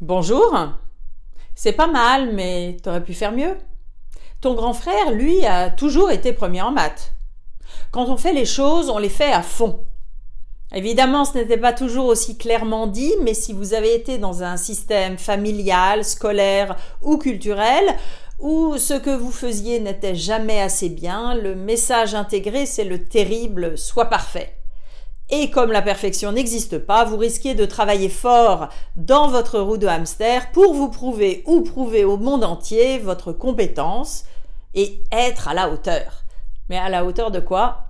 Bonjour. C'est pas mal, mais t'aurais pu faire mieux. Ton grand frère, lui, a toujours été premier en maths. Quand on fait les choses, on les fait à fond. Évidemment, ce n'était pas toujours aussi clairement dit, mais si vous avez été dans un système familial, scolaire ou culturel, où ce que vous faisiez n'était jamais assez bien, le message intégré, c'est le terrible soit parfait. Et comme la perfection n'existe pas, vous risquez de travailler fort dans votre roue de hamster pour vous prouver ou prouver au monde entier votre compétence et être à la hauteur. Mais à la hauteur de quoi?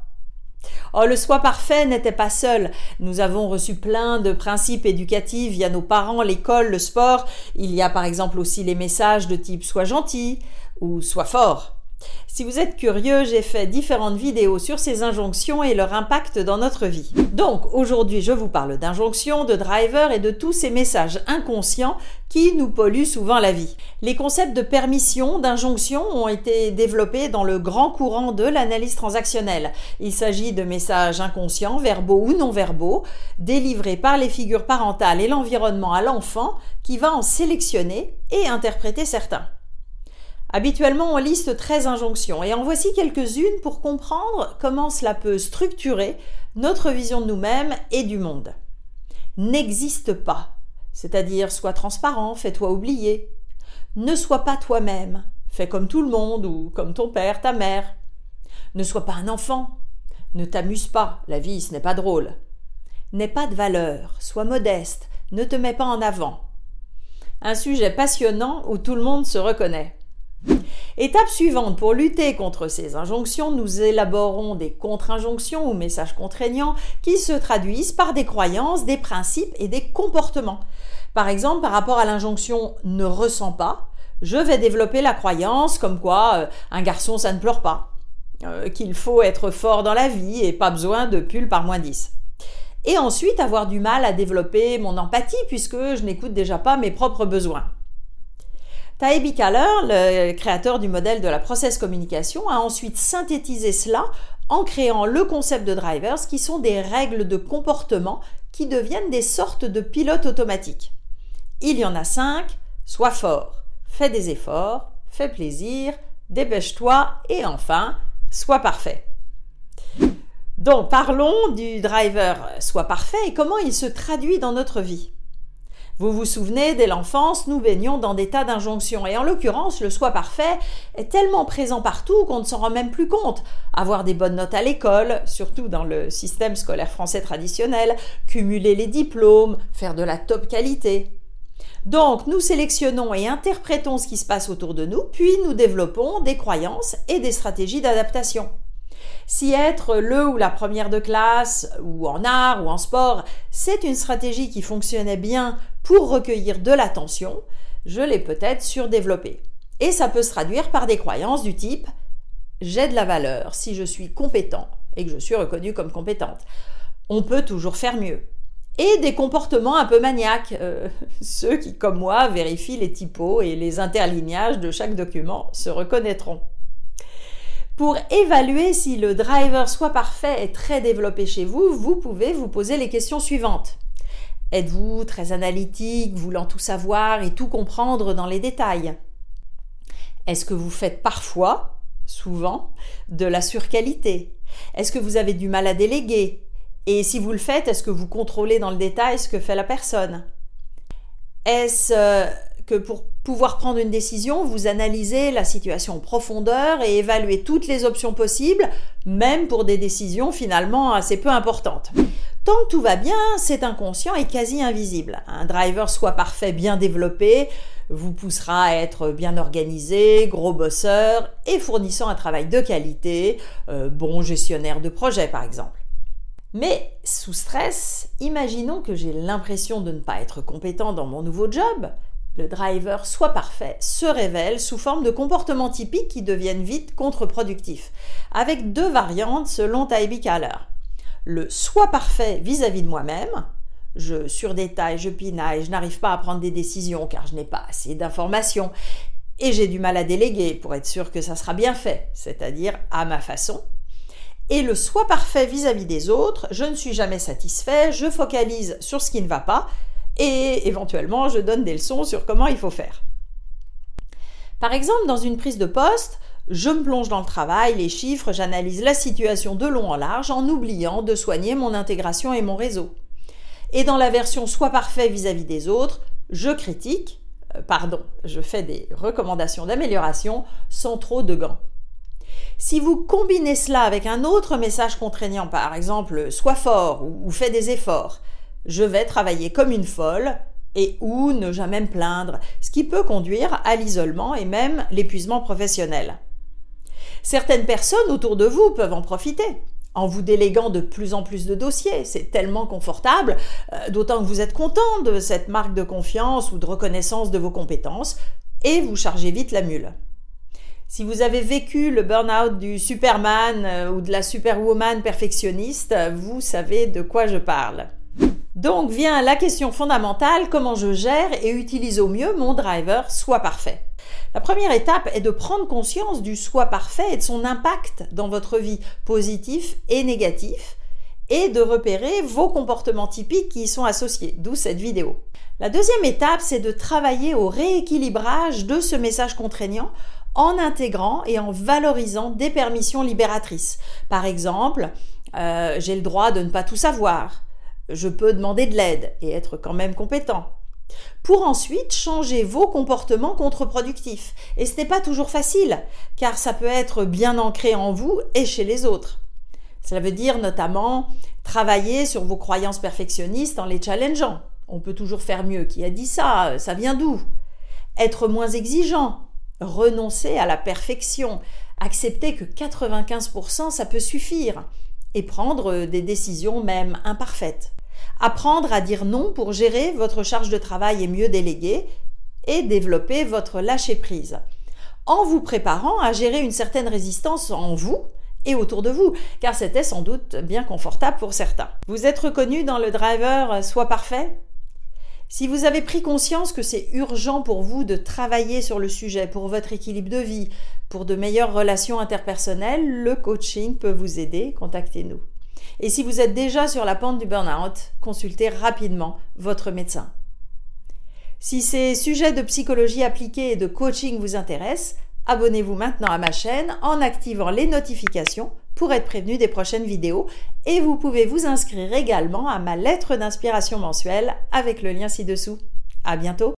Oh, le soi parfait n'était pas seul. Nous avons reçu plein de principes éducatifs via nos parents, l'école, le sport. Il y a par exemple aussi les messages de type sois gentil ou sois fort. Si vous êtes curieux, j'ai fait différentes vidéos sur ces injonctions et leur impact dans notre vie. Donc aujourd'hui, je vous parle d'injonctions, de drivers et de tous ces messages inconscients qui nous polluent souvent la vie. Les concepts de permission, d'injonction ont été développés dans le grand courant de l'analyse transactionnelle. Il s'agit de messages inconscients, verbaux ou non verbaux, délivrés par les figures parentales et l'environnement à l'enfant qui va en sélectionner et interpréter certains. Habituellement, on liste 13 injonctions et en voici quelques-unes pour comprendre comment cela peut structurer notre vision de nous-mêmes et du monde. N'existe pas, c'est-à-dire sois transparent, fais-toi oublier. Ne sois pas toi-même, fais comme tout le monde ou comme ton père, ta mère. Ne sois pas un enfant, ne t'amuse pas, la vie ce n'est pas drôle. N'aie pas de valeur, sois modeste, ne te mets pas en avant. Un sujet passionnant où tout le monde se reconnaît. Étape suivante, pour lutter contre ces injonctions, nous élaborons des contre-injonctions ou messages contraignants qui se traduisent par des croyances, des principes et des comportements. Par exemple, par rapport à l'injonction ne ressens pas, je vais développer la croyance comme quoi euh, un garçon ça ne pleure pas, euh, qu'il faut être fort dans la vie et pas besoin de pull par moins 10 et ensuite avoir du mal à développer mon empathie puisque je n'écoute déjà pas mes propres besoins. Taebi Kaler, le créateur du modèle de la process communication, a ensuite synthétisé cela en créant le concept de drivers qui sont des règles de comportement qui deviennent des sortes de pilotes automatiques. Il y en a cinq, sois fort, fais des efforts, fais plaisir, dépêche-toi et enfin, sois parfait. Donc parlons du driver sois parfait et comment il se traduit dans notre vie. Vous vous souvenez, dès l'enfance, nous baignons dans des tas d'injonctions, et en l'occurrence, le soi parfait est tellement présent partout qu'on ne s'en rend même plus compte. Avoir des bonnes notes à l'école, surtout dans le système scolaire français traditionnel, cumuler les diplômes, faire de la top qualité. Donc, nous sélectionnons et interprétons ce qui se passe autour de nous, puis nous développons des croyances et des stratégies d'adaptation. Si être le ou la première de classe, ou en art, ou en sport, c'est une stratégie qui fonctionnait bien pour recueillir de l'attention, je l'ai peut-être surdéveloppée. Et ça peut se traduire par des croyances du type j'ai de la valeur si je suis compétent et que je suis reconnu comme compétente. On peut toujours faire mieux. Et des comportements un peu maniaques, euh, ceux qui, comme moi, vérifient les typos et les interlignages de chaque document se reconnaîtront. Pour évaluer si le driver soit parfait et très développé chez vous, vous pouvez vous poser les questions suivantes. Êtes-vous très analytique, voulant tout savoir et tout comprendre dans les détails? Est-ce que vous faites parfois, souvent, de la surqualité? Est-ce que vous avez du mal à déléguer? Et si vous le faites, est-ce que vous contrôlez dans le détail ce que fait la personne? Est-ce euh, que pour pouvoir prendre une décision, vous analysez la situation en profondeur et évaluez toutes les options possibles, même pour des décisions finalement assez peu importantes. Tant que tout va bien, c'est inconscient et quasi invisible. Un driver soit parfait, bien développé, vous poussera à être bien organisé, gros bosseur et fournissant un travail de qualité, euh, bon gestionnaire de projet par exemple. Mais sous stress, imaginons que j'ai l'impression de ne pas être compétent dans mon nouveau job, le driver soit parfait se révèle sous forme de comportements typiques qui deviennent vite contre-productifs, avec deux variantes selon Taibi Kaler. Le soit parfait vis-à-vis de moi-même, je surdétaille, je pinaille, je n'arrive pas à prendre des décisions car je n'ai pas assez d'informations et j'ai du mal à déléguer pour être sûr que ça sera bien fait, c'est-à-dire à ma façon. Et le soit parfait vis-à-vis des autres, je ne suis jamais satisfait, je focalise sur ce qui ne va pas et éventuellement je donne des leçons sur comment il faut faire. Par exemple, dans une prise de poste, je me plonge dans le travail, les chiffres, j'analyse la situation de long en large en oubliant de soigner mon intégration et mon réseau. Et dans la version soit parfait vis-à-vis des autres, je critique, euh, pardon, je fais des recommandations d'amélioration sans trop de gants. Si vous combinez cela avec un autre message contraignant, par exemple, sois fort ou fais des efforts, je vais travailler comme une folle et ou ne jamais me plaindre, ce qui peut conduire à l'isolement et même l'épuisement professionnel. Certaines personnes autour de vous peuvent en profiter en vous déléguant de plus en plus de dossiers. C'est tellement confortable, euh, d'autant que vous êtes content de cette marque de confiance ou de reconnaissance de vos compétences, et vous chargez vite la mule. Si vous avez vécu le burn-out du Superman euh, ou de la Superwoman perfectionniste, vous savez de quoi je parle. Donc vient la question fondamentale, comment je gère et utilise au mieux mon driver soit parfait. La première étape est de prendre conscience du soi parfait et de son impact dans votre vie, positif et négatif, et de repérer vos comportements typiques qui y sont associés, d'où cette vidéo. La deuxième étape, c'est de travailler au rééquilibrage de ce message contraignant en intégrant et en valorisant des permissions libératrices. Par exemple, euh, j'ai le droit de ne pas tout savoir, je peux demander de l'aide et être quand même compétent. Pour ensuite changer vos comportements contre-productifs. Et ce n'est pas toujours facile, car ça peut être bien ancré en vous et chez les autres. Cela veut dire notamment travailler sur vos croyances perfectionnistes en les challengeant. On peut toujours faire mieux. Qui a dit ça? Ça vient d'où? Être moins exigeant, renoncer à la perfection, accepter que 95% ça peut suffire, et prendre des décisions même imparfaites. Apprendre à dire non pour gérer votre charge de travail et mieux déléguer, et développer votre lâcher-prise, en vous préparant à gérer une certaine résistance en vous et autour de vous, car c'était sans doute bien confortable pour certains. Vous êtes reconnu dans le driver soit parfait si vous avez pris conscience que c'est urgent pour vous de travailler sur le sujet, pour votre équilibre de vie, pour de meilleures relations interpersonnelles, le coaching peut vous aider. Contactez-nous. Et si vous êtes déjà sur la pente du burn-out, consultez rapidement votre médecin. Si ces sujets de psychologie appliquée et de coaching vous intéressent, abonnez-vous maintenant à ma chaîne en activant les notifications pour être prévenu des prochaines vidéos et vous pouvez vous inscrire également à ma lettre d'inspiration mensuelle avec le lien ci-dessous. À bientôt!